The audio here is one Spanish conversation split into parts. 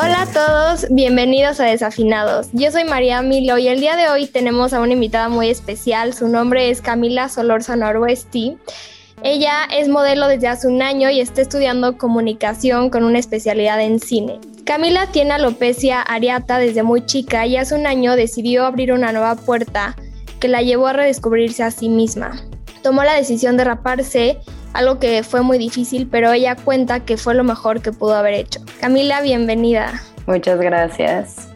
Hola a todos, bienvenidos a Desafinados. Yo soy María Milo y el día de hoy tenemos a una invitada muy especial. Su nombre es Camila Solórzano Noroesti. Ella es modelo desde hace un año y está estudiando comunicación con una especialidad en cine. Camila tiene alopecia areata desde muy chica y hace un año decidió abrir una nueva puerta que la llevó a redescubrirse a sí misma. Tomó la decisión de raparse algo que fue muy difícil, pero ella cuenta que fue lo mejor que pudo haber hecho. Camila, bienvenida. Muchas gracias.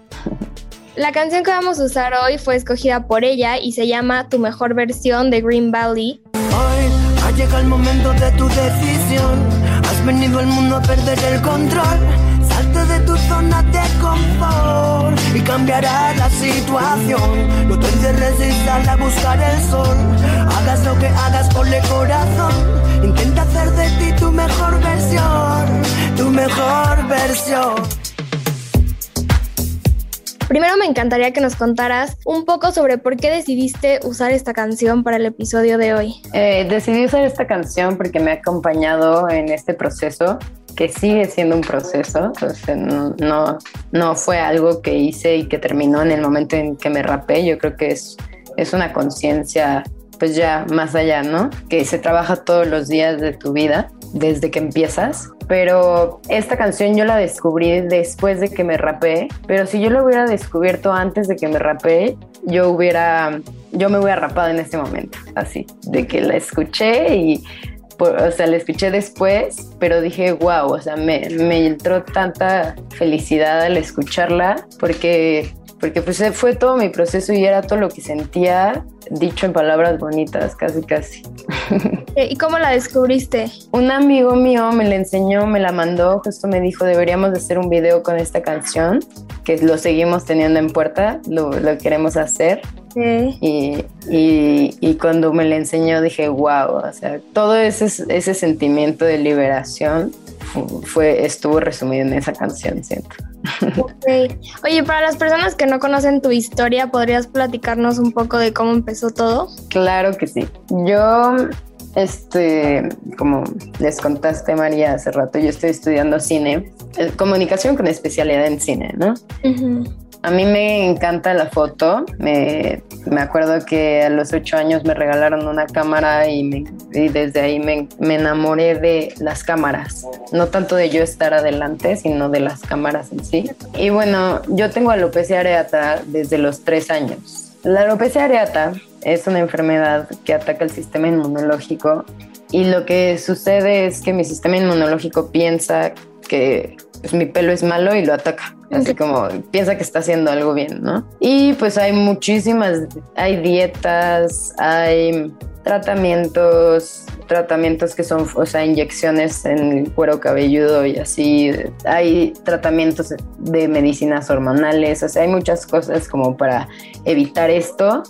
La canción que vamos a usar hoy fue escogida por ella y se llama Tu mejor versión de Green Valley. Hoy ha llegado el momento de tu decisión. Has venido al mundo a perder el control. Salte de tu zona de confort y cambiará la situación. No te encierres y sal a buscar el sol. Hagas lo que hagas, ponle corazón. Intenta hacer de ti tu mejor versión, tu mejor versión. Primero me encantaría que nos contaras un poco sobre por qué decidiste usar esta canción para el episodio de hoy. Eh, decidí usar esta canción porque me ha acompañado en este proceso, que sigue siendo un proceso. no, no, no fue algo que hice y que terminó en el momento en que me rapé. Yo creo que es, es una conciencia pues ya más allá, ¿no? Que se trabaja todos los días de tu vida desde que empiezas. Pero esta canción yo la descubrí después de que me rapé. Pero si yo la hubiera descubierto antes de que me rapé, yo hubiera, yo me hubiera rapado en este momento, así, de que la escuché y o sea, la escuché después, pero dije, wow, o sea, me, me entró tanta felicidad al escucharla, porque porque pues fue todo mi proceso y era todo lo que sentía dicho en palabras bonitas, casi casi. ¿Y cómo la descubriste? Un amigo mío me la enseñó, me la mandó, justo me dijo, deberíamos de hacer un video con esta canción, que lo seguimos teniendo en puerta, lo, queremos hacer. Y, y, y, cuando me la enseñó dije, wow, o sea, todo ese, ese sentimiento de liberación fue, estuvo resumido en esa canción, siento. Oye, para las personas que no conocen tu historia, ¿podrías platicarnos un poco de cómo empezó todo? Claro que sí. Yo, este, como les contaste María hace rato, yo estoy estudiando cine, eh, comunicación con especialidad en cine, ¿no? A mí me encanta la foto. Me, me, acuerdo que a los ocho años me regalaron una cámara y, desde ahí me, me, enamoré de las cámaras. No tanto de yo estar adelante, sino de las cámaras en sí. Y bueno, yo tengo alopecia areata desde los tres años. La alopecia areata es una enfermedad que ataca el sistema inmunológico y lo que sucede es que mi sistema inmunológico piensa que pues, mi pelo es malo y lo ataca. Así como piensa que está haciendo algo bien, ¿no? Y pues hay muchísimas, hay dietas, hay tratamientos, tratamientos que son, o sea, inyecciones en el cuero cabelludo y así. Hay tratamientos de medicinas hormonales, o sea, hay muchas cosas como para evitar esto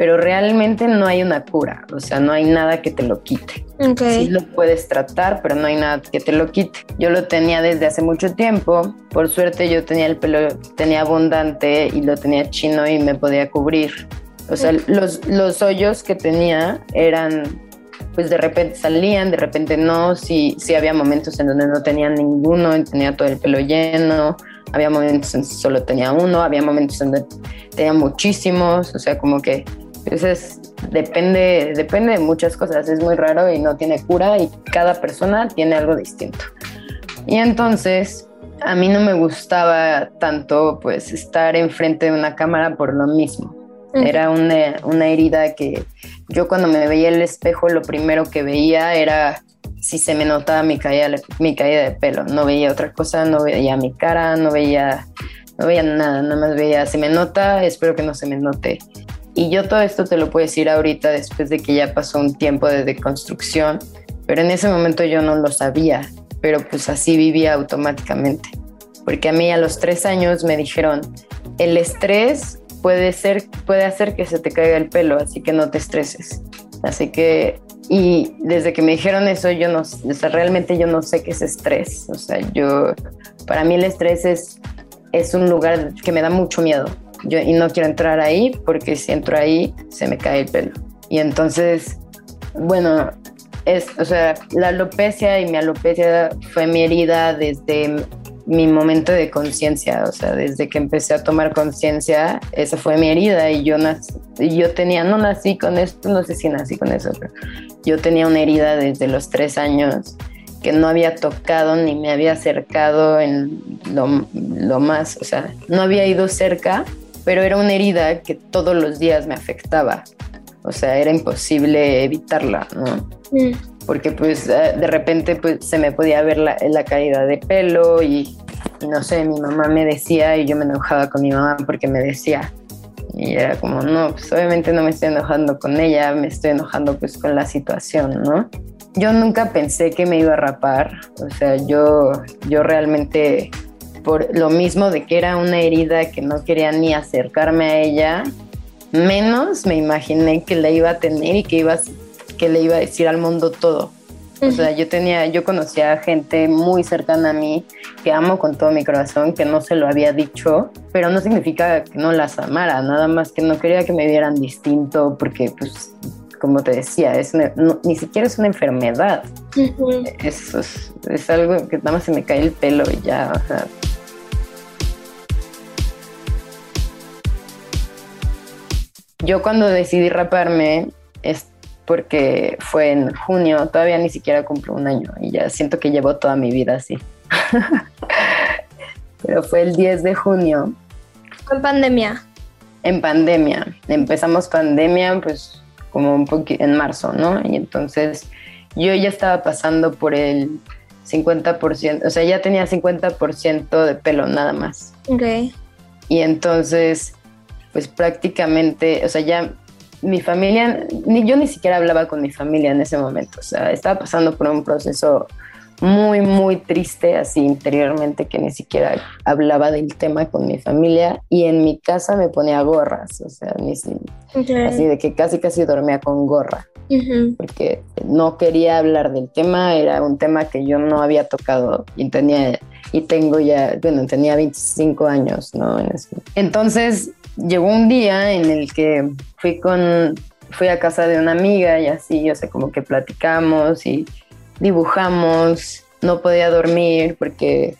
pero realmente no hay una cura, o sea, no hay nada que te lo quite. Sí lo puedes tratar, pero no hay nada que te lo quite. Yo lo tenía desde hace mucho tiempo, por suerte yo tenía el pelo, tenía abundante y lo tenía chino y me podía cubrir. O sea, los, los hoyos que tenía eran pues de repente salían, de repente no, sí, sí había momentos en donde no tenía ninguno, tenía todo el pelo lleno, había momentos en donde solo tenía uno, había momentos en donde tenía muchísimos, o sea, como que entonces, depende, depende de muchas cosas, es muy raro y no tiene cura y cada persona tiene algo distinto. Y entonces, a mí no me gustaba tanto pues estar enfrente de una cámara por lo mismo. Era una, una, herida que yo cuando me veía el espejo lo primero que veía era si se me notaba mi caída, mi caída de pelo. No veía otra cosa, no veía mi cara, no veía, no veía nada, nada más veía, si me nota, espero que no se me note. Y yo todo esto te lo puedo decir ahorita después de que ya pasó un tiempo de deconstrucción, pero en ese momento yo no lo sabía, pero pues así vivía automáticamente. Porque a mí a los tres años me dijeron, el estrés puede, ser, puede hacer que se te caiga el pelo, así que no te estreses. Así que, y desde que me dijeron eso, yo no, o realmente yo no sé qué es estrés. O sea, yo, para mí el estrés es, es un lugar que me da mucho miedo. Yo, y no quiero entrar ahí porque si entro ahí se me cae el pelo. Y entonces, bueno, es, o sea, la alopecia y mi alopecia fue mi herida desde mi momento de conciencia, o sea, desde que empecé a tomar conciencia, esa fue mi herida y yo, nací, yo tenía, no nací con esto, no sé si nací con eso, pero yo tenía una herida desde los tres años que no había tocado ni me había acercado en lo, lo más, o sea, no había ido cerca, pero era una herida que todos los días me afectaba, o sea, era imposible evitarla, ¿no? Mm porque pues eh, de repente pues se me podía ver la, la caída de pelo y, no sé, mi mamá me decía y yo me enojaba con mi mamá porque me decía. Y era como, no, pues obviamente no me estoy enojando con ella, me estoy enojando pues con la situación, ¿no? Yo nunca pensé que me iba a rapar, o sea, yo, yo realmente, por lo mismo de que era una herida que no quería ni acercarme a ella, menos me imaginé que la iba a tener y que iba a que le iba a decir al mundo todo. O sea, yo tenía, yo conocía gente muy cercana a mí que amo con todo mi corazón, que no se lo había dicho, pero no significa que no las amara, nada más que no quería que me vieran distinto, porque pues, como te decía, es ni siquiera es una enfermedad. es, es, algo que nada más se me cae el pelo y ya, o sea. Yo cuando decidí raparme, porque fue en junio, todavía ni siquiera cumplo un año y ya siento que llevo toda mi vida así. Pero fue el 10 de junio. ¿En pandemia? En pandemia. Empezamos pandemia pues como un poquito en marzo, ¿no? Y entonces yo ya estaba pasando por el 50%, o sea, ya tenía 50% de pelo nada más. Ok. Y entonces, pues prácticamente, o sea, ya mi familia, ni yo ni siquiera hablaba con mi familia en ese momento, o sea, estaba pasando por un proceso muy, muy triste así interiormente que ni siquiera hablaba del tema con mi familia y en mi casa me ponía gorras, o sea, ni así de que casi casi dormía con gorra, porque no quería hablar del tema, era un tema que yo no había tocado y tenía y tengo ya, bueno, tenía 25 años, ¿no? Entonces llegó un día en el que fui con, fui a casa de una amiga y así, o sea, como que platicamos y dibujamos, no podía dormir porque,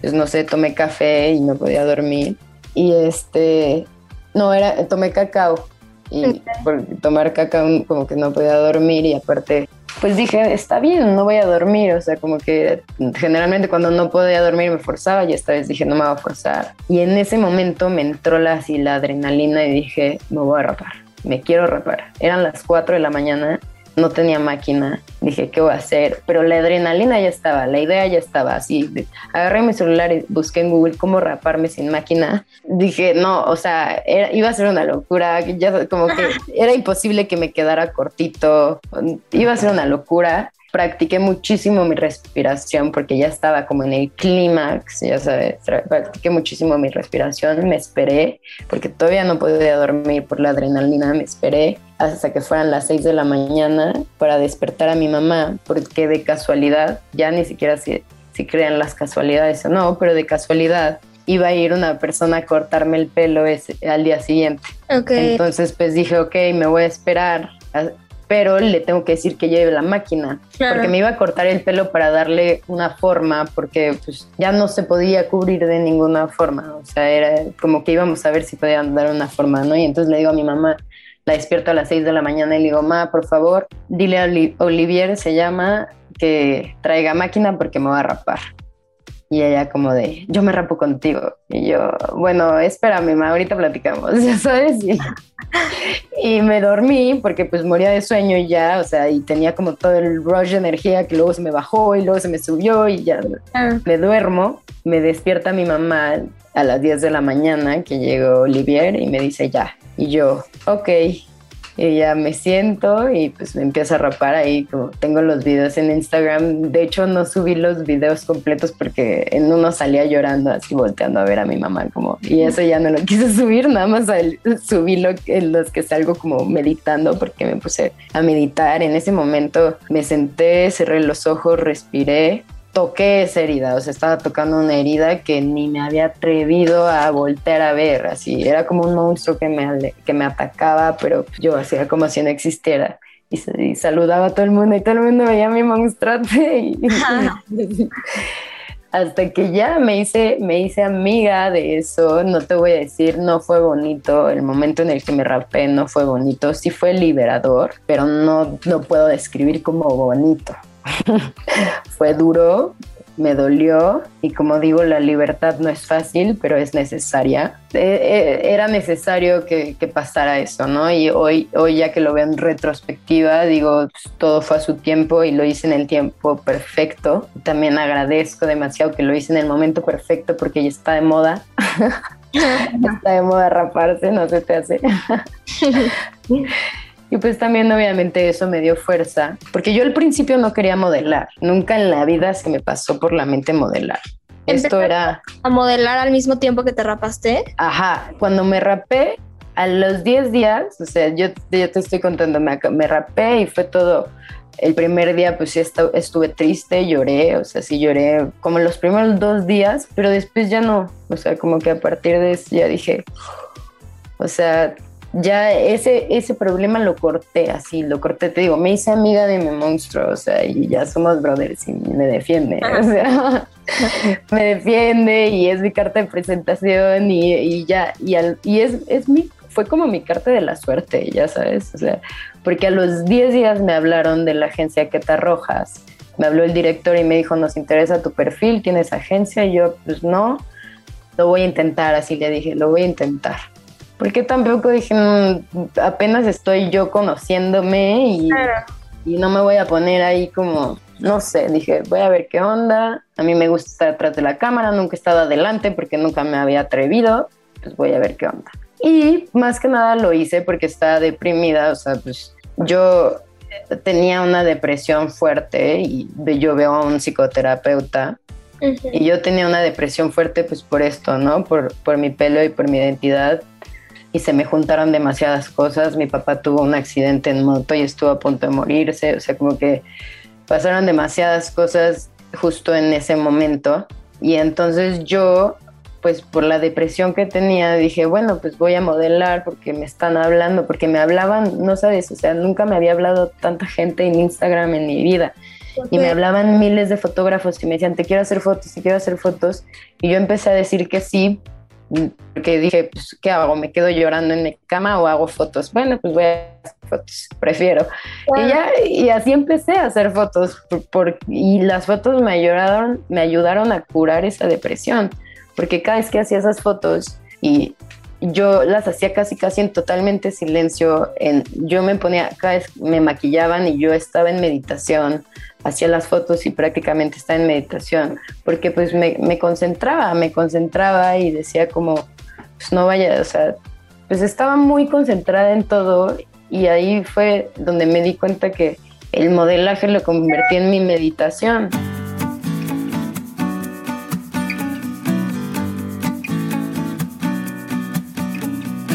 pues no sé, tomé café y no podía dormir. Y este, no, era, tomé cacao y por tomar cacao como que no podía dormir y aparte pues dije, está bien, no voy a dormir, o sea, como que generalmente cuando no podía dormir me forzaba y esta vez dije, no me voy a forzar. Y en ese momento me entró la, así, la adrenalina y dije, me voy a rapar, me quiero rapar. Eran las 4 de la mañana no tenía máquina, dije, ¿qué voy a hacer? Pero la adrenalina ya estaba, la idea ya estaba así. Agarré mi celular y busqué en Google cómo raparme sin máquina. Dije, no, o sea, iba a ser una locura, ya como que era imposible que me quedara cortito, iba a ser una locura practiqué muchísimo mi respiración porque ya estaba como en el clímax, ya sabes, practiqué muchísimo mi respiración, me esperé porque todavía no podía dormir por la adrenalina, me esperé hasta que fueran las 6 de la mañana para despertar a mi mamá porque de casualidad, ya ni siquiera si, si crean las casualidades o no, pero de casualidad iba a ir una persona a cortarme el pelo ese, al día siguiente. Entonces pues dije, ok, me voy a esperar pero le tengo que decir que lleve la máquina, porque me iba a cortar el pelo para darle una forma, porque pues ya no se podía cubrir de ninguna forma, o sea, era como que íbamos a ver si podían dar una forma, ¿no? Y entonces le digo a mi mamá, la despierto a las 6 de la mañana y le digo, ma, por favor, dile a Olivier, se llama, que traiga máquina porque me va a rapar. Y ella como de, yo me rapo contigo. Y yo, bueno, espérame, ma, ahorita platicamos, ya sabes. Y, me dormí porque pues moría de sueño y ya, o sea, y tenía como todo el rush de energía que luego se me bajó y luego se me subió y ya ah. me duermo. Me despierta mi mamá a las 10 de la mañana que llegó Olivier y me dice ya. Y yo, ok, y ya me siento y pues me empiezo a rapar ahí, como tengo los videos en Instagram. De hecho, no subí los videos completos porque en uno salía llorando así volteando a ver a mi mamá como y eso ya no lo quise subir, nada más subí lo, en los que salgo como meditando porque me puse a meditar. En ese momento me senté, cerré los ojos, respiré toqué esa herida, o sea, estaba tocando una herida que ni me había atrevido a voltear a ver, así, era como un monstruo que me, que me atacaba, pero yo hacía como si no existiera. Y, saludaba a todo el mundo y todo el mundo veía a mi monstruo y, hasta que ya me hice, me hice amiga de eso, no te voy a decir, no fue bonito, el momento en el que me rapé no fue bonito, sí fue liberador, pero no, no puedo describir como bonito. Fue duro, me dolió y como digo, la libertad no es fácil, pero es necesaria. Eh, eh, era necesario que, pasara eso, ¿no? Y hoy, hoy ya que lo veo en retrospectiva, digo, pues, todo fue a su tiempo y lo hice en el tiempo perfecto. También agradezco demasiado que lo hice en el momento perfecto porque ya está de moda. está de moda raparse, no se te hace. Y pues también obviamente eso me dio fuerza, porque yo al principio no quería modelar, nunca en la vida se me pasó por la mente modelar. Esto era... ¿A modelar al mismo tiempo que te rapaste? Ajá, cuando me rapé, a los 10 días, o sea, yo, yo te estoy contando, me, me rapé y fue todo el primer día pues sí estuve triste, lloré, o sea, sí lloré como los primeros dos días, pero después ya no, o sea, como que a partir de eso ya dije, o sea, ya ese, ese problema lo corté así, lo corté, te digo, me hice amiga de mi monstruo, o sea, y ya somos brothers y me defiende, o sea, me defiende y es mi carta de presentación y, ya, y, y es, es mi, fue como mi carta de la suerte, ya sabes, o sea, porque a los 10 días me hablaron de la agencia Queta Rojas, me habló el director y me dijo, nos interesa tu perfil, tienes agencia, y yo, pues no, lo voy a intentar, así le dije, lo voy a intentar porque tampoco dije, mm, apenas estoy yo conociéndome y, y no me voy a poner ahí como, no sé, dije, voy a ver qué onda. A mí me gusta estar atrás de la cámara, nunca he estado adelante porque nunca me había atrevido, pues voy a ver qué onda. Y más que nada lo hice porque estaba deprimida, o sea, pues yo tenía una depresión fuerte y yo veo a un psicoterapeuta y yo tenía una depresión fuerte pues por esto, ¿no? Por, por mi pelo y por mi identidad y se me juntaron demasiadas cosas. Mi papá tuvo un accidente en moto y estuvo a punto de morirse, o sea, como que pasaron demasiadas cosas justo en ese momento. Y entonces yo, pues por la depresión que tenía, dije, bueno, pues voy a modelar porque me están hablando, porque me hablaban, no sabes, o sea, nunca me había hablado tanta gente en Instagram en mi vida. Y me hablaban miles de fotógrafos y me decían, te quiero hacer fotos, te quiero hacer fotos. Y yo empecé a decir que sí, porque dije, pues, ¿qué hago? ¿Me quedo llorando en mi cama o hago fotos? Bueno, pues voy a hacer fotos, prefiero. Y ya, y así empecé a hacer fotos, por, y las fotos me ayudaron, me ayudaron a curar esa depresión, porque cada vez que hacía esas fotos y yo las hacía casi casi en totalmente silencio, en, yo me ponía, cada vez me maquillaban y yo estaba en meditación, hacía las fotos y prácticamente estaba en meditación, porque pues me, me concentraba, me concentraba y decía como, pues no vaya, o sea, pues estaba muy concentrada en todo y ahí fue donde me di cuenta que el modelaje lo convertí en mi meditación.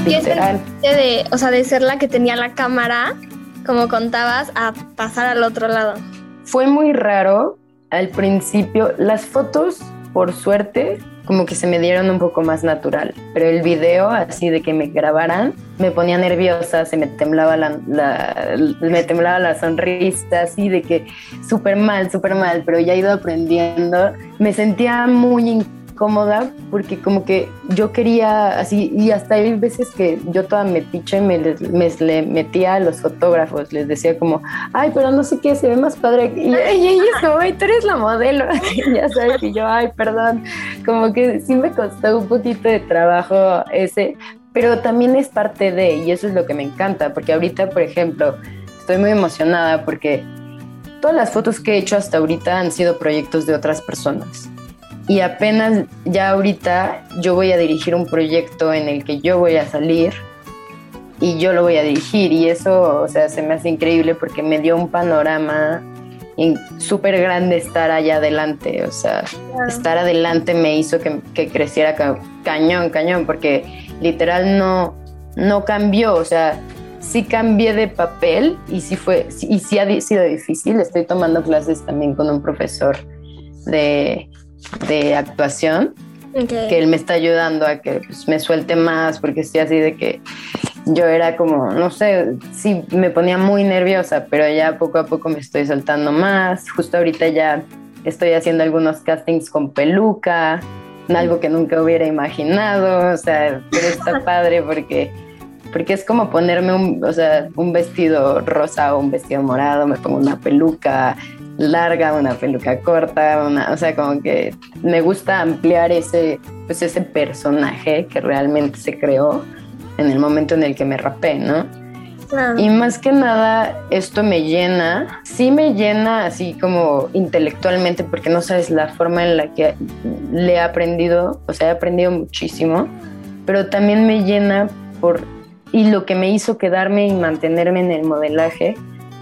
De, o sea, de ser la que tenía la cámara, como contabas, a pasar al otro lado? Fue muy raro al principio. Las fotos, por suerte, como que se me dieron un poco más natural. Pero el video, así de que me grabaran, me ponía nerviosa, se me temblaba la, me temblaba la sonrisa, así de que súper mal, súper mal, pero ya he ido aprendiendo. Me sentía muy incómoda porque como que yo quería así, y hasta hay veces que yo toda metiche me, me, le metía a los fotógrafos, les decía como, ay, pero no sé qué, se ve más padre. Y, ellos como, ay, tú eres la modelo. ya sabes, y yo, ay, perdón, como que sí me costó un poquito de trabajo ese, pero también es parte de, y eso es lo que me encanta, porque ahorita, por ejemplo, estoy muy emocionada porque todas las fotos que he hecho hasta ahorita han sido proyectos de otras personas. Y apenas ya ahorita yo voy a dirigir un proyecto en el que yo voy a salir y yo lo voy a dirigir. Y eso, o sea, se me hace increíble porque me dio un panorama súper grande estar allá adelante. O sea, estar adelante me hizo que, que creciera cañón, cañón, porque literal no, no cambió. O sea, sí cambié de papel y sí fue, y sí ha sido difícil. Estoy tomando clases también con un profesor de, de actuación, que él me está ayudando a que pues, me suelte más, porque estoy así de que yo era como, no sé, sí me ponía muy nerviosa, pero ya poco a poco me estoy soltando más. Justo ahorita ya estoy haciendo algunos castings con peluca, algo que nunca hubiera imaginado, o sea, pero está padre porque porque es como ponerme un, o sea, un vestido rosa o un vestido morado, me pongo una peluca larga, una peluca corta, una, o sea, como que me gusta ampliar ese, pues ese personaje que realmente se creó en el momento en el que me rapé, ¿no? Y más que nada, esto me llena, sí me llena así como intelectualmente, porque no sabes la forma en la que le he aprendido, o sea, he aprendido muchísimo, pero también me llena por y lo que me hizo quedarme y mantenerme en el modelaje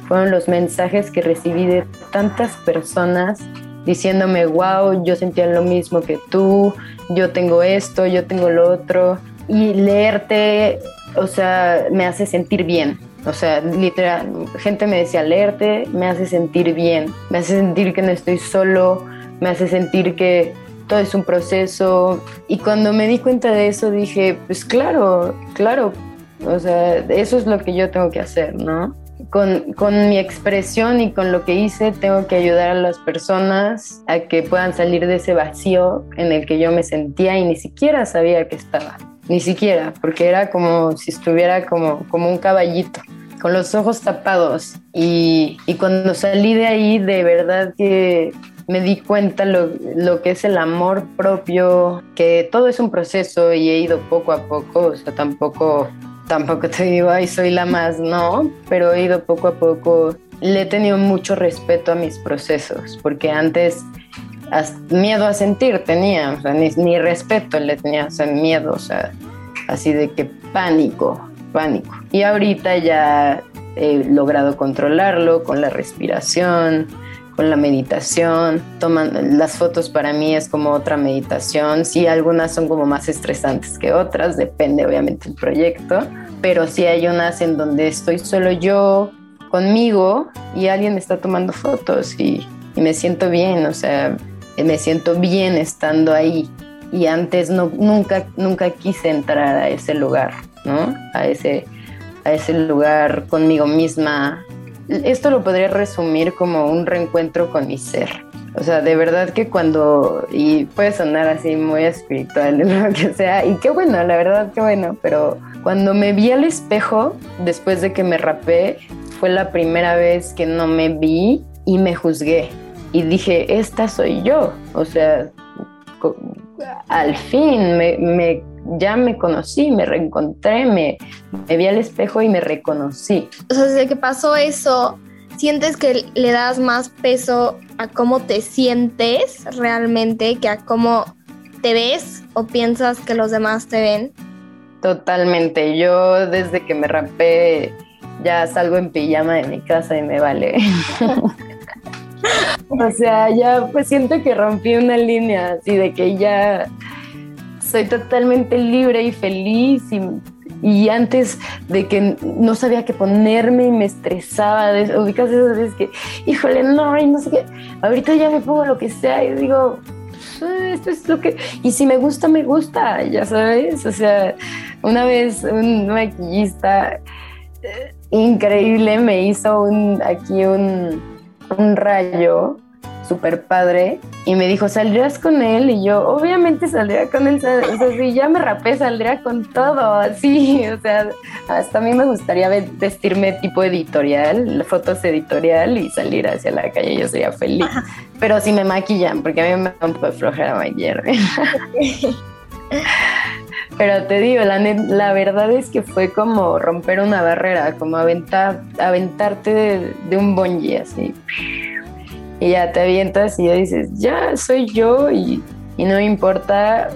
fueron los mensajes que recibí de tantas personas diciéndome, wow, yo sentía lo mismo que tú, yo tengo esto, yo tengo lo otro. Y leerte, o sea, me hace sentir bien. O sea, literal, gente me decía, leerte me hace sentir bien, me hace sentir que no estoy solo, me hace sentir que todo es un proceso. Y cuando me di cuenta de eso dije, pues claro, claro, o sea, eso es lo que yo tengo que hacer, ¿no? Con, con, mi expresión y con lo que hice, tengo que ayudar a las personas a que puedan salir de ese vacío en el que yo me sentía y ni siquiera sabía que estaba. Ni siquiera, porque era como si estuviera como, como un caballito, con los ojos tapados. Y, y cuando salí de ahí, de verdad que me di cuenta lo, lo, que es el amor propio, que todo es un proceso y he ido poco a poco, o sea, tampoco tampoco te digo, ay, soy la más, no, pero he ido poco a poco, le he tenido mucho respeto a mis procesos, porque antes miedo a sentir tenía, o ni, respeto le tenía, o miedo, o sea, así de que pánico, pánico. Y ahorita ya he logrado controlarlo con la respiración, con la meditación. Toman, las fotos para mí es como otra meditación. Sí, algunas son como más estresantes que otras, depende obviamente del proyecto, pero sí hay unas en donde estoy solo yo conmigo y alguien está tomando fotos y, y me siento bien, o sea, me siento bien estando ahí. Y antes no, nunca, nunca quise entrar a ese lugar, ¿no? A ese, a ese lugar conmigo misma, esto lo podría resumir como un reencuentro con mi ser. O sea, de verdad que cuando, y puede sonar así muy espiritual, lo que sea, y qué bueno, la verdad, qué bueno, pero cuando me vi al espejo, después de que me rapé, fue la primera vez que no me vi y me juzgué. Y dije, esta soy yo. O sea, al fin me, me ya me conocí, me reencontré, me, vi al espejo y me reconocí. O sea, desde que pasó eso, ¿sientes que le das más peso a cómo te sientes realmente que a cómo te ves o piensas que los demás te ven? Totalmente. Yo desde que me rapé ya salgo en pijama de mi casa y me vale. o sea, ya pues siento que rompí una línea así de que ya soy totalmente libre y feliz y, antes de que no sabía qué ponerme y me estresaba, ubicas esas veces que, híjole, no, y no sé qué, ahorita ya me pongo lo que sea y digo, esto es lo que, y si me gusta, me gusta, ya sabes, o sea, una vez un maquillista eh, increíble me hizo un, aquí un, un rayo súper padre. Y me dijo, ¿saldrías con él? Y yo, obviamente saldría con él. O sea, si ya me rapé, saldría con todo, así. O sea, hasta a mí me gustaría vestirme tipo editorial, fotos editorial y salir hacia la calle. Yo sería feliz. Pero si me maquillan, porque a mí me da un poco flojera maquillarme. Pero te digo, la, la verdad es que fue como romper una barrera, como aventar, aventarte de, un bungee así. Y ya te avientas y ya dices, ya soy yo y, y no me importa.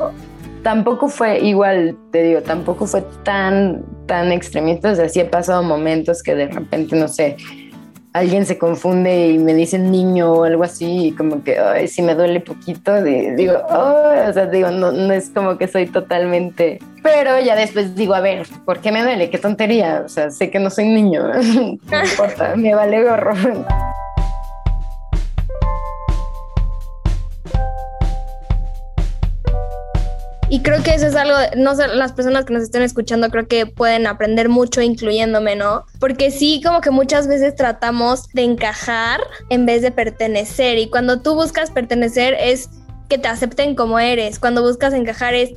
Tampoco fue igual, te digo, tampoco fue tan, tan extremista. O sea, sí he pasado momentos que de repente, no sé, alguien se confunde y me dice niño o algo así, y como que, ay, si me duele poquito, digo, o sea, digo, no, no es como que soy totalmente... Pero ya después digo, a ver, ¿por qué me duele? Qué tontería, o sea, sé que no soy niño, no importa, me vale gorro. Y creo que eso es algo, no sé, las personas que nos estén escuchando creo que pueden aprender mucho incluyéndome, ¿no? Porque sí, como que muchas veces tratamos de encajar en vez de pertenecer. Y cuando tú buscas pertenecer es que te acepten como eres. Cuando buscas encajar es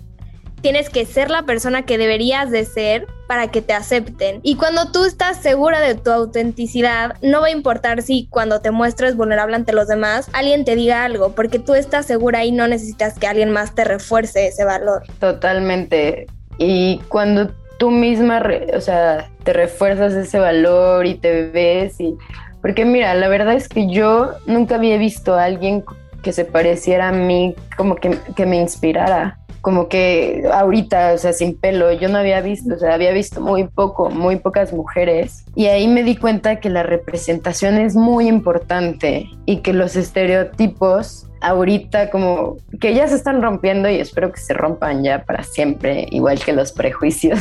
tienes que ser la persona que deberías de ser para que te acepten. Y cuando tú estás segura de tu autenticidad, no va a importar si cuando te muestres vulnerable ante los demás, alguien te diga algo, porque tú estás segura y no necesitas que alguien más te refuerce ese valor. Totalmente. Y cuando tú misma, o sea, te refuerzas ese valor y te ves y... Porque mira, la verdad es que yo nunca había visto a alguien que se pareciera a mí, como que, que me inspirara como que ahorita, o sea, sin pelo, yo no había visto, o sea, había visto muy poco, muy pocas mujeres. Y ahí me di cuenta que la representación es muy importante y que los estereotipos ahorita como que ya se están rompiendo y espero que se rompan ya para siempre, igual que los prejuicios.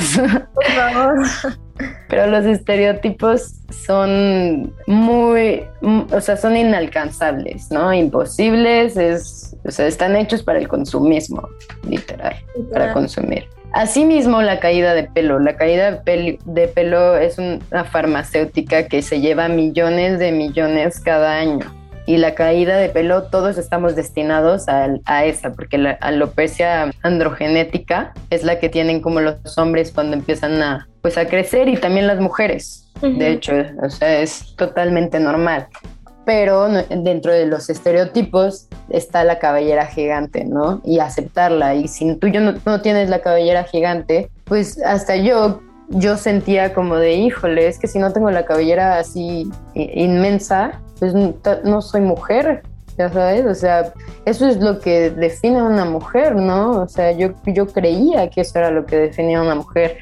Por favor. Pero los estereotipos son muy, o sea, son inalcanzables, ¿no? Imposibles, es, o sea, están hechos para el consumismo, literal, para consumir. Asimismo, la caída de pelo. La caída de pelo es una farmacéutica que se lleva millones de millones cada año y la caída de pelo, todos estamos destinados a, esa, porque la alopecia androgenética es la que tienen como los hombres cuando empiezan a, pues, a crecer y también las mujeres. De hecho, o sea, es totalmente normal. Pero dentro de los estereotipos está la cabellera gigante, ¿no? Y aceptarla. Y si tú yo no, no tienes la cabellera gigante, pues hasta yo yo sentía como de, híjole, es que si no tengo la cabellera así inmensa, pues no soy mujer, ya sabes, o sea, eso es lo que define a una mujer, ¿no? O sea, yo, yo creía que eso era lo que definía a una mujer,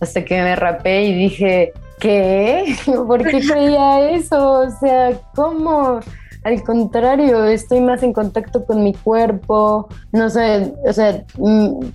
hasta que me rapé y dije, ¿qué? ¿Por qué creía eso? O sea, ¿cómo? Al contrario, estoy más en contacto con mi cuerpo, no sé, o sea,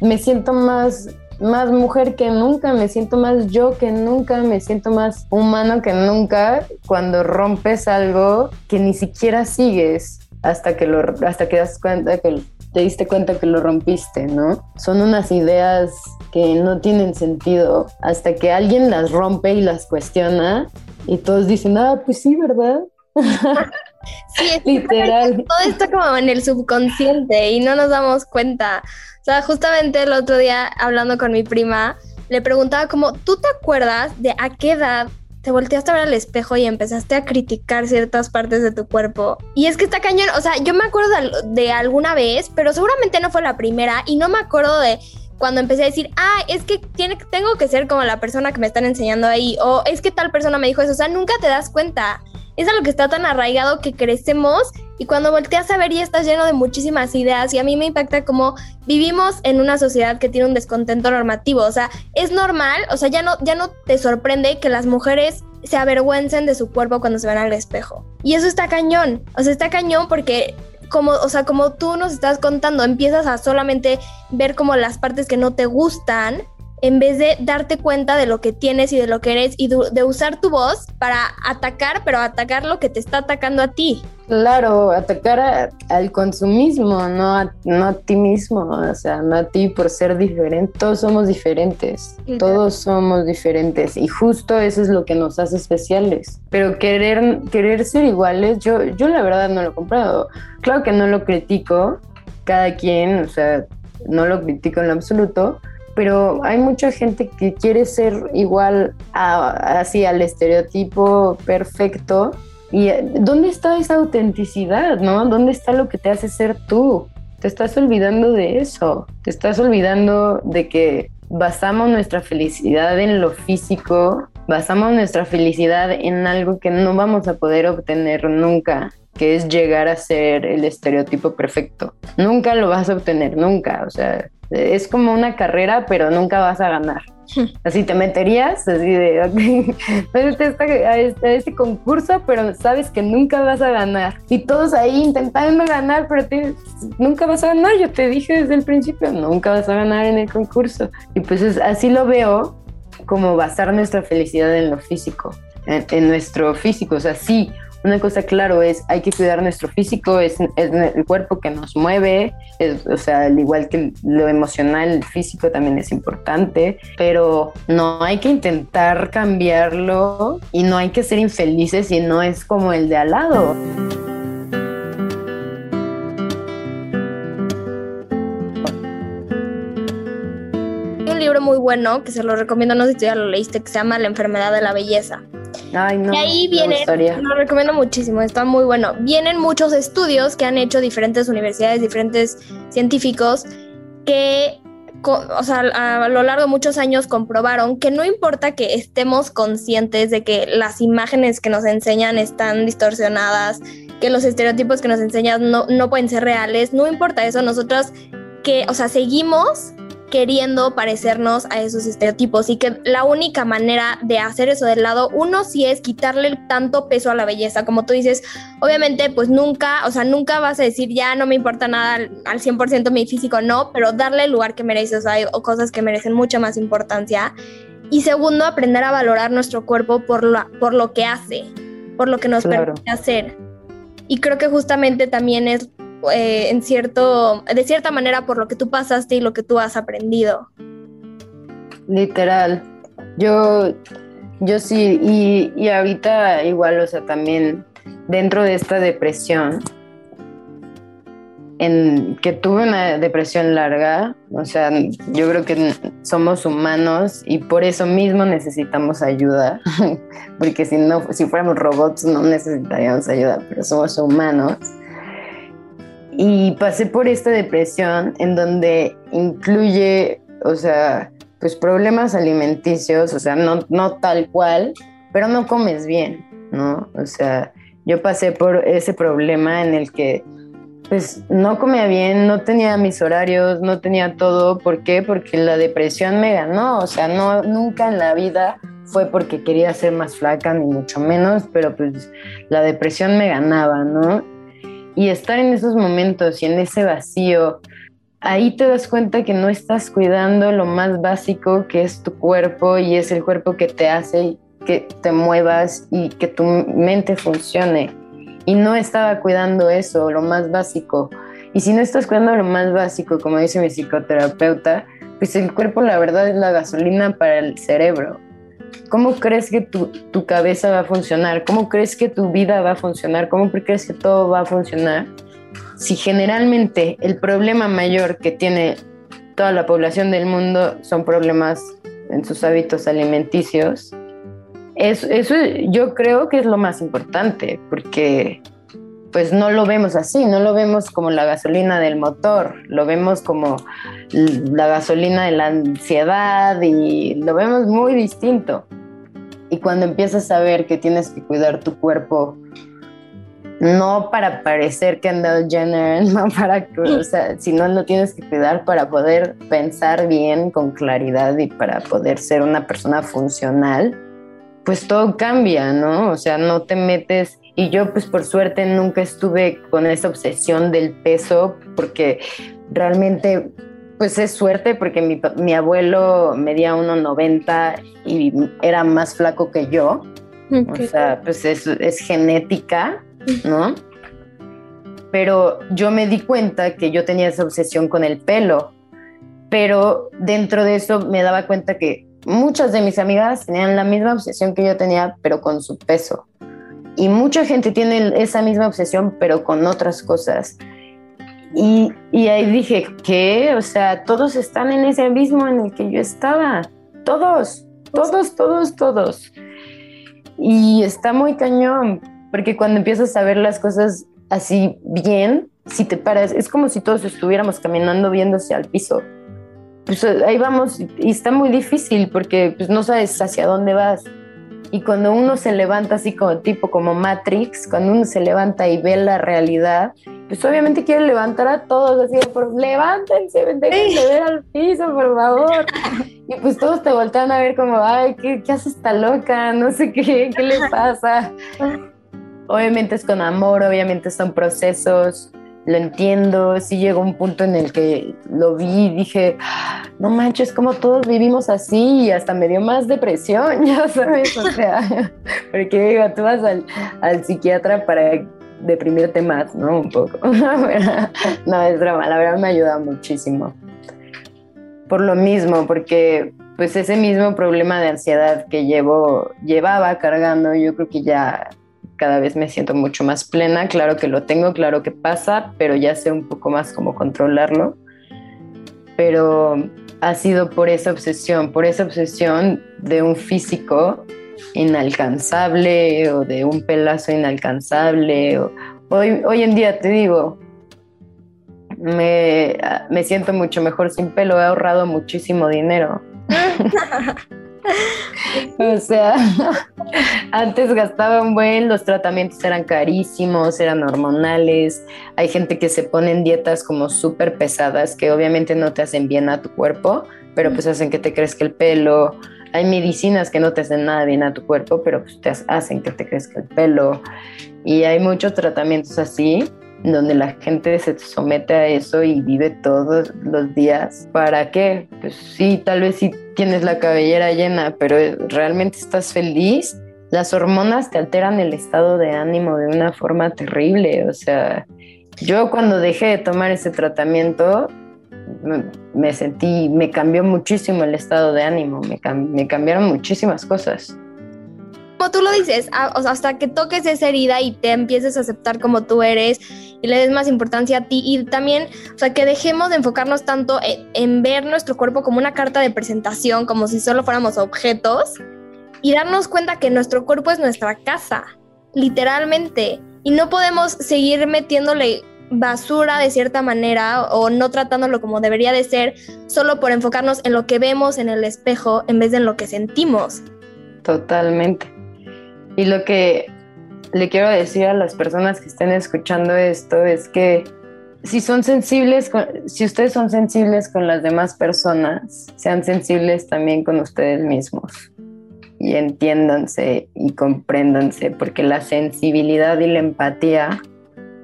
me siento más más mujer que nunca, me siento más yo que nunca, me siento más humano que nunca cuando rompes algo que ni siquiera sigues hasta que lo hasta que das cuenta que te diste cuenta que lo rompiste, ¿no? Son unas ideas que no tienen sentido hasta que alguien las rompe y las cuestiona y todos dicen, "Ah, pues sí, ¿verdad?" Sí, es literal. Todo esto como en el subconsciente y no nos damos cuenta. O sea, justamente el otro día hablando con mi prima, le preguntaba como, ¿tú te acuerdas de a qué edad te volteaste a ver al espejo y empezaste a criticar ciertas partes de tu cuerpo? Y es que está cañón, o sea, yo me acuerdo de, alguna vez, pero seguramente no fue la primera y no me acuerdo de cuando empecé a decir, ah, es que tiene, tengo que ser como la persona que me están enseñando ahí, o es que tal persona me dijo eso, o sea, nunca te das cuenta es algo que está tan arraigado que crecemos y cuando volteas a ver ya estás lleno de muchísimas ideas y a mí me impacta como vivimos en una sociedad que tiene un descontento normativo, o sea, es normal, o sea, ya no, ya no te sorprende que las mujeres se avergüencen de su cuerpo cuando se ven al espejo. Y eso está cañón, o sea, está cañón porque como, o sea, como tú nos estás contando, empiezas a solamente ver como las partes que no te gustan en vez de darte cuenta de lo que tienes y de lo que eres y de usar tu voz para atacar, pero atacar lo que te está atacando a ti. Claro, atacar al consumismo, no a, no a ti mismo, o sea, no a ti por ser diferente. Todos somos diferentes, todos somos diferentes y justo eso es lo que nos hace especiales. Pero querer, querer ser iguales, yo, yo la verdad no lo he comprado. Claro que no lo critico, cada quien, o sea, no lo critico en lo absoluto, pero hay mucha gente que quiere ser igual así al estereotipo perfecto. ¿Y eh, dónde está esa autenticidad, no? ¿Dónde está lo que te hace ser tú? Te estás olvidando de eso. Te estás olvidando de que basamos nuestra felicidad en lo físico, basamos nuestra felicidad en algo que no vamos a poder obtener nunca que es llegar a ser el estereotipo perfecto. Nunca lo vas a obtener, nunca. O sea, es como una carrera, pero nunca vas a ganar. Así te meterías, así de, ok, a este, este, concurso, pero sabes que nunca vas a ganar. Y todos ahí intentando ganar, pero nunca vas a ganar. Yo te dije desde el principio, nunca vas a ganar en el concurso. Y pues así lo veo como basar nuestra felicidad en lo físico, en, en nuestro físico. O sea, sí, una cosa claro es, hay que cuidar nuestro físico, es, el cuerpo que nos mueve, o sea, al igual que lo emocional, el físico también es importante, pero no hay que intentar cambiarlo y no hay que ser infelices y no es como el de al lado. Libro muy bueno que se lo recomiendo, no sé si ya lo leíste, que se llama La enfermedad de la belleza. Ay, no. Y ahí viene, lo recomiendo muchísimo, está muy bueno. Vienen muchos estudios que han hecho diferentes universidades, diferentes científicos que o sea, a, lo largo de muchos años comprobaron que no importa que estemos conscientes de que las imágenes que nos enseñan están distorsionadas, que los estereotipos que nos enseñan no, no pueden ser reales, no importa eso, nosotros que, o sea, seguimos queriendo parecernos a esos estereotipos y que la única manera de hacer eso del lado uno sí es quitarle tanto peso a la belleza, como tú dices, obviamente pues nunca, o sea, nunca vas a decir ya no me importa nada al, 100% mi físico, no, pero darle el lugar que merece, o sea, hay cosas que merecen mucha más importancia. Y segundo, aprender a valorar nuestro cuerpo por, la, por lo que hace, por lo que nos permite hacer. Y creo que justamente también es eh, en cierto, de cierta manera por lo que tú pasaste y lo que tú has aprendido. Literal. Yo, yo sí, y, y ahorita igual, o sea, también dentro de esta depresión, en que tuve una depresión larga, o sea, yo creo que somos humanos y por eso mismo necesitamos ayuda, porque si no, si fuéramos robots no necesitaríamos ayuda, pero somos humanos y pasé por esta depresión en donde incluye, o sea, pues problemas alimenticios, o sea, no, no tal cual, pero no comes bien, ¿no? O sea, yo pasé por ese problema en el que pues no comía bien, no tenía mis horarios, no tenía todo. ¿Por qué? Porque la depresión me ganó. O sea, no, nunca en la vida fue porque quería ser más flaca, ni mucho menos, pero pues la depresión me ganaba, ¿no? Y estar en esos momentos y en ese vacío, ahí te das cuenta que no estás cuidando lo más básico que es tu cuerpo y es el cuerpo que te hace que te muevas y que tu mente funcione. Y no estaba cuidando eso, lo más básico. Y si no estás cuidando lo más básico, como dice mi psicoterapeuta, pues el cuerpo la verdad es la gasolina para el cerebro. ¿Cómo crees que tu, tu, cabeza va a funcionar? ¿Cómo crees que tu vida va a funcionar? ¿Cómo crees que todo va a funcionar? Si generalmente el problema mayor que tiene toda la población del mundo son problemas en sus hábitos alimenticios, eso, eso yo creo que es lo más importante, porque pues no lo vemos así, no lo vemos como la gasolina del motor, lo vemos como la gasolina de la ansiedad y lo vemos muy distinto. Y cuando empiezas a ver que tienes que cuidar tu cuerpo, no para parecer Kendall Jenner, no para, o sea, sino lo tienes que cuidar para poder pensar bien, con claridad y para poder ser una persona funcional, pues todo cambia, ¿no? O sea, no te metes y yo pues por suerte nunca estuve con esa obsesión del peso porque realmente pues es suerte porque mi, mi abuelo medía 1,90 y era más flaco que yo. O sea, pues es, es genética, ¿no? Pero yo me di cuenta que yo tenía esa obsesión con el pelo. Pero dentro de eso me daba cuenta que muchas de mis amigas tenían la misma obsesión que yo tenía, pero con su peso. Y mucha gente tiene esa misma obsesión, pero con otras cosas. Y, y, ahí dije, ¿qué? O sea, todos están en ese abismo en el que yo estaba. Todos, todos, todos, todos. Y está muy cañón, porque cuando empiezas a ver las cosas así bien, si te paras, es como si todos estuviéramos caminando viéndose al piso. Pues ahí vamos, y está muy difícil porque pues, no sabes hacia dónde vas. Y cuando uno se levanta así como tipo como Matrix, cuando uno se levanta y ve la realidad, pues obviamente quiere levantar a todos así, por, levántense, déjense ver al piso, por favor. Y pues todos te voltean a ver como, ay, ¿qué, qué hace esta loca? No sé qué, qué le pasa. Obviamente es con amor, obviamente son procesos, lo entiendo, sí llegó un punto en el que lo vi y dije, no manches, como todos vivimos así y hasta me dio más depresión, ya sabes, o sea, porque digo, tú vas al, al psiquiatra para deprimirte más, ¿no? Un poco. no, es drama, la verdad me ayuda muchísimo. Por lo mismo, porque pues ese mismo problema de ansiedad que llevo, llevaba cargando, yo creo que ya cada vez me siento mucho más plena. Claro que lo tengo, claro que pasa, pero ya sé un poco más cómo controlarlo. Pero ha sido por esa obsesión, por esa obsesión de un físico inalcanzable o de un pelazo inalcanzable. hoy, hoy en día te digo, me, me siento mucho mejor sin pelo, he ahorrado muchísimo dinero. o sea, antes gastaba un buen, los tratamientos eran carísimos, eran hormonales. Hay gente que se pone en dietas como súper pesadas que obviamente no te hacen bien a tu cuerpo, pero pues hacen que te crezca el pelo. Hay medicinas que no te hacen nada bien a tu cuerpo, pero pues te hacen que te crezca el pelo. Y hay muchos tratamientos así donde la gente se somete a eso y vive todos los días. ¿Para qué? Pues sí, tal vez sí tienes la cabellera llena, pero realmente estás feliz. Las hormonas te alteran el estado de ánimo de una forma terrible. O sea, yo cuando dejé de tomar ese tratamiento, me sentí, me cambió muchísimo el estado de ánimo, me, me cambiaron muchísimas cosas como tú lo dices, hasta que toques esa herida y te empieces a aceptar como tú eres y le des más importancia a ti y también, o sea, que dejemos de enfocarnos tanto en, ver nuestro cuerpo como una carta de presentación, como si solo fuéramos objetos y darnos cuenta que nuestro cuerpo es nuestra casa, literalmente, y no podemos seguir metiéndole basura de cierta manera o no tratándolo como debería de ser solo por enfocarnos en lo que vemos en el espejo en vez de en lo que sentimos. Totalmente. Y lo que le quiero decir a las personas que estén escuchando esto es que si son sensibles, si ustedes son sensibles con las demás personas, sean sensibles también con ustedes mismos y entiéndanse y compréndanse, porque la sensibilidad y la empatía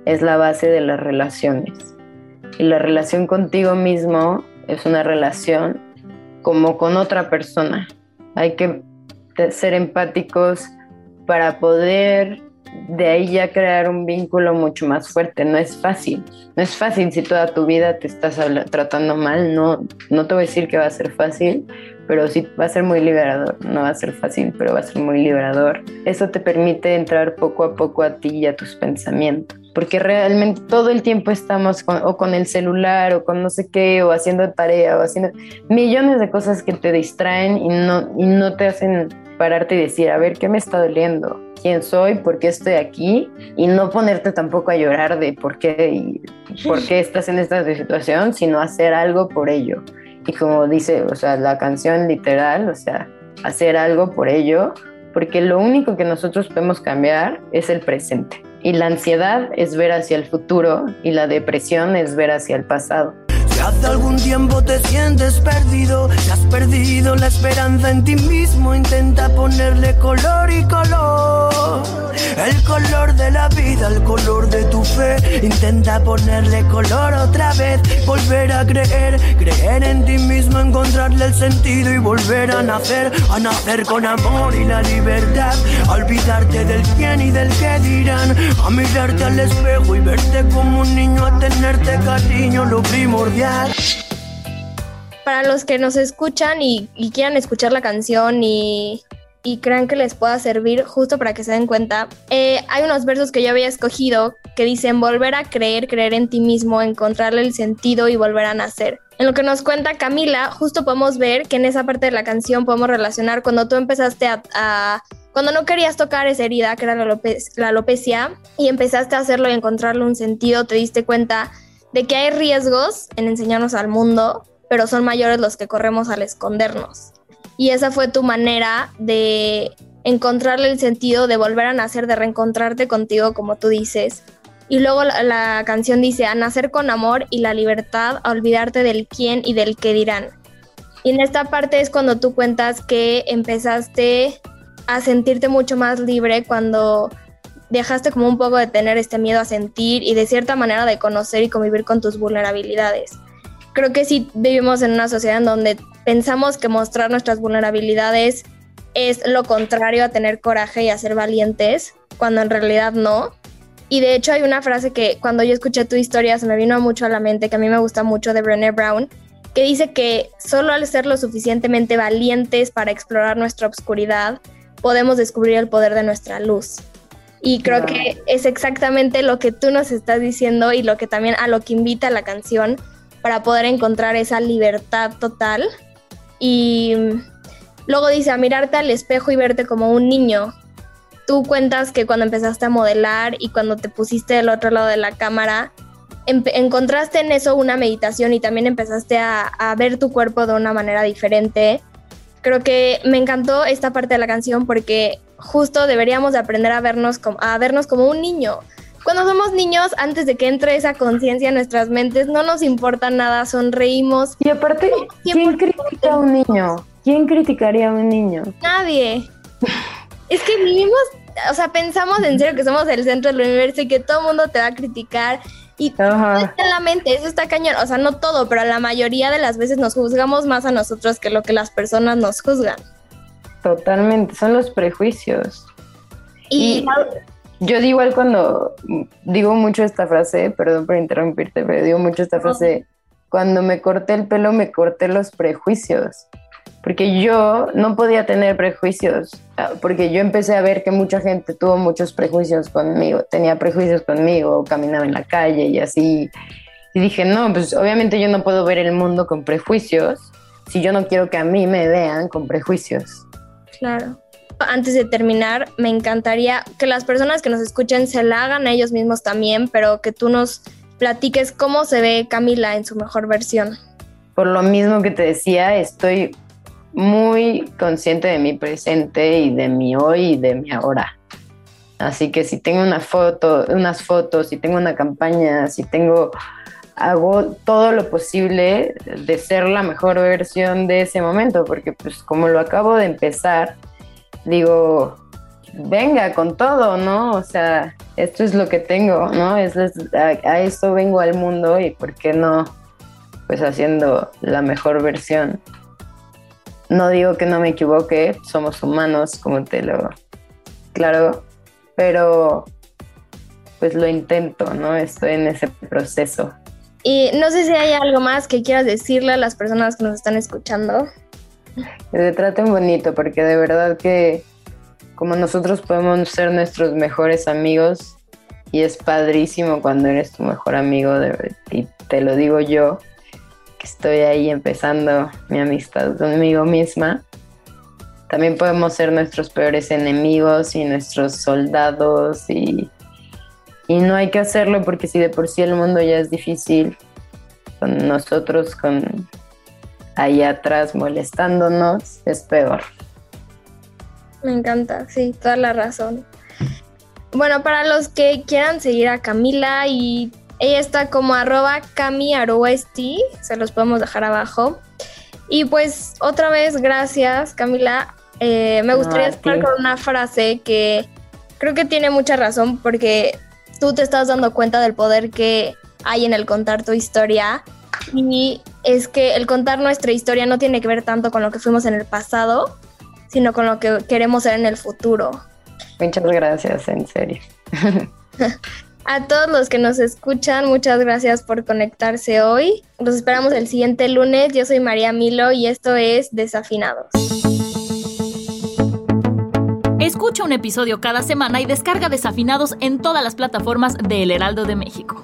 es la base de las relaciones. Y la relación contigo mismo es una relación como con otra persona. Hay que ser empáticos para poder de ahí ya crear un vínculo mucho más fuerte. No es fácil. No es fácil si toda tu vida te estás tratando mal. No, no te voy a decir que va a ser fácil, pero sí va a ser muy liberador. No va a ser fácil, pero va a ser muy liberador. Eso te permite entrar poco a poco a ti y a tus pensamientos. Porque realmente todo el tiempo estamos con, o con el celular o con no sé qué, o haciendo tarea o haciendo millones de cosas que te distraen y no, y no te hacen pararte y decir, a ver, ¿qué me está doliendo? ¿Quién soy? ¿Por qué estoy aquí? Y no ponerte tampoco a llorar de por qué, por qué estás en esta situación, sino hacer algo por ello. Y como dice, o sea, la canción literal, o sea, hacer algo por ello, porque lo único que nosotros podemos cambiar es el presente. Y la ansiedad es ver hacia el futuro y la depresión es ver hacia el pasado. Si hace algún tiempo te sientes perdido, si has perdido la esperanza en ti mismo, intenta ponerle color y color. Vida, el color de tu fe. Intenta ponerle color otra vez, volver a creer, creer en ti mismo, encontrarle el sentido y volver a nacer, a nacer con amor y la libertad. Olvidarte del quién y del qué dirán, a mirarte al espejo y verte como un niño, a tenerte cariño, lo primordial para los que nos escuchan y, quieran escuchar la canción y, crean que les pueda servir justo para que se den cuenta, eh, hay unos versos que yo había escogido que dicen volver a creer, creer en ti mismo, encontrarle el sentido y volver a nacer. En lo que nos cuenta Camila, justo podemos ver que en esa parte de la canción podemos relacionar cuando tú empezaste a, cuando no querías tocar esa herida, que era la, la alopecia, y empezaste a hacerlo y encontrarle un sentido, te diste cuenta de que hay riesgos en enseñarnos al mundo pero son mayores los que corremos al escondernos. Y esa fue tu manera de encontrarle el sentido de volver a nacer, de reencontrarte contigo, como tú dices. Y luego la, canción dice, a nacer con amor y la libertad, a olvidarte del quién y del qué dirán. Y en esta parte es cuando tú cuentas que empezaste a sentirte mucho más libre cuando dejaste como un poco de tener este miedo a sentir y de cierta manera de conocer y convivir con tus vulnerabilidades creo que sí vivimos en una sociedad en donde pensamos que mostrar nuestras vulnerabilidades es lo contrario a tener coraje y a ser valientes, cuando en realidad no. Y de hecho hay una frase que cuando yo escuché tu historia se me vino mucho a la mente, que a mí me gusta mucho de Brené Brown, que dice que solo al ser lo suficientemente valientes para explorar nuestra oscuridad, podemos descubrir el poder de nuestra luz. Y creo que es exactamente lo que tú nos estás diciendo y lo que también a lo que invita la canción, para poder encontrar esa libertad total. Y luego dice, a mirarte al espejo y verte como un niño. Tú cuentas que cuando empezaste a modelar y cuando te pusiste del otro lado de la cámara, encontraste en eso una meditación y también empezaste a, ver tu cuerpo de una manera diferente. Creo que me encantó esta parte de la canción porque justo deberíamos de aprender a vernos a vernos como un niño cuando somos niños, antes de que entre esa conciencia en nuestras mentes, no nos importa nada, sonreímos. Y aparte, ¿quién critica a un niño? ¿Quién criticaría a un niño? Nadie. es que vivimos, o sea, pensamos en serio que somos el centro del universo y que todo el mundo te va a criticar. Y está en la mente, eso está cañón. O sea, no todo, pero la mayoría de las veces nos juzgamos más a nosotros que lo que las personas nos juzgan. Totalmente, son los prejuicios. y yo digo igual cuando digo mucho esta frase, perdón por interrumpirte, pero digo mucho esta frase, cuando me corté el pelo me corté los prejuicios, porque yo no podía tener prejuicios, ah, porque yo empecé a ver que mucha gente tuvo muchos prejuicios conmigo, tenía prejuicios conmigo, caminaba en la calle y así, y dije, no, pues obviamente yo no puedo ver el mundo con prejuicios si yo no quiero que a mí me vean con prejuicios. Claro antes de terminar, me encantaría que las personas que nos escuchen se la hagan a ellos mismos también, pero que tú nos platiques cómo se ve Camila en su mejor versión. Por lo mismo que te decía, estoy muy consciente de mi presente y de mi hoy y de mi ahora. Así que si tengo una foto, unas fotos, si tengo una campaña, si tengo hago todo lo posible de ser la mejor versión de ese momento, porque pues como lo acabo de empezar, digo, venga con todo, ¿no? O sea, esto es lo que tengo, ¿no? Es, a, esto vengo al mundo y por qué no, pues haciendo la mejor versión. No digo que no me equivoque, somos humanos, como te lo... Claro, pero pues lo intento, ¿no? Estoy en ese proceso. Y no sé si hay algo más que quieras decirle a las personas que nos están escuchando que se traten bonito, porque de verdad que como nosotros podemos ser nuestros mejores amigos y es padrísimo cuando eres tu mejor amigo y te lo digo yo, que estoy ahí empezando mi amistad conmigo misma. También podemos ser nuestros peores enemigos y nuestros soldados y, y no hay que hacerlo porque si de por sí el mundo ya es difícil, con nosotros, con ahí atrás molestándonos, es peor. Me encanta, sí, toda la razón. Bueno, para los que quieran seguir a Camila y ella está como arroba Cami se los podemos dejar abajo. Y pues otra vez, gracias Camila. Eh, me gustaría estar con una frase que creo que tiene mucha razón porque tú te estás dando cuenta del poder que hay en el contar tu historia y es que el contar nuestra historia no tiene que ver tanto con lo que fuimos en el pasado, sino con lo que queremos ser en el futuro. Muchas gracias, en serio. A todos los que nos escuchan, muchas gracias por conectarse hoy. Los esperamos el siguiente lunes. Yo soy María Milo y esto es Desafinados. Escucha un episodio cada semana y descarga Desafinados en todas las plataformas de El Heraldo de México.